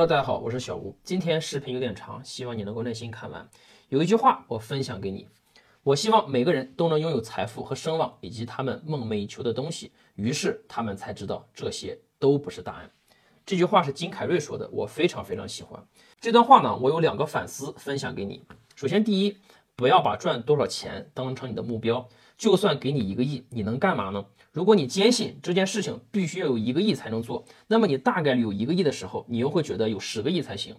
Hello，大家好，我是小吴。今天视频有点长，希望你能够耐心看完。有一句话我分享给你：我希望每个人都能拥有财富和声望，以及他们梦寐以求的东西。于是他们才知道这些都不是答案。这句话是金凯瑞说的，我非常非常喜欢这段话呢。我有两个反思分享给你。首先，第一，不要把赚多少钱当成你的目标。就算给你一个亿，你能干嘛呢？如果你坚信这件事情必须要有一个亿才能做，那么你大概率有一个亿的时候，你又会觉得有十个亿才行。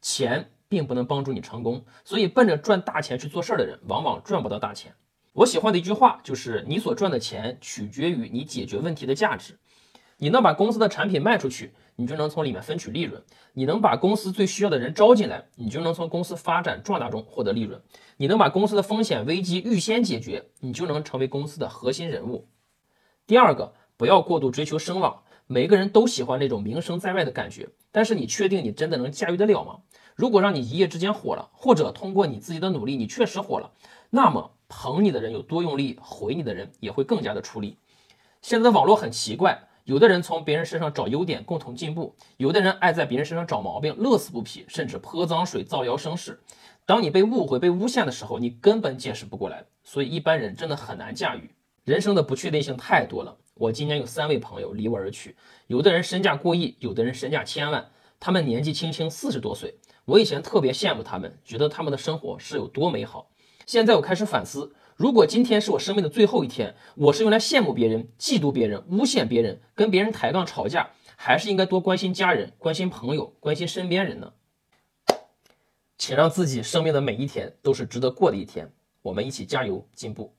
钱并不能帮助你成功，所以奔着赚大钱去做事儿的人，往往赚不到大钱。我喜欢的一句话就是：你所赚的钱取决于你解决问题的价值。你能把公司的产品卖出去，你就能从里面分取利润；你能把公司最需要的人招进来，你就能从公司发展壮大中获得利润；你能把公司的风险危机预先解决，你就能成为公司的核心人物。第二个，不要过度追求声望。每个人都喜欢那种名声在外的感觉，但是你确定你真的能驾驭得了吗？如果让你一夜之间火了，或者通过你自己的努力你确实火了，那么捧你的人有多用力，回你的人也会更加的出力。现在的网络很奇怪。有的人从别人身上找优点，共同进步；有的人爱在别人身上找毛病，乐此不疲，甚至泼脏水、造谣生事。当你被误会、被诬陷的时候，你根本解释不过来，所以一般人真的很难驾驭。人生的不确定性太多了。我今年有三位朋友离我而去，有的人身价过亿，有的人身价千万，他们年纪轻轻四十多岁。我以前特别羡慕他们，觉得他们的生活是有多美好。现在我开始反思。如果今天是我生命的最后一天，我是用来羡慕别人、嫉妒别人、诬陷别人、跟别人抬杠吵架，还是应该多关心家人、关心朋友、关心身边人呢？请让自己生命的每一天都是值得过的一天。我们一起加油进步。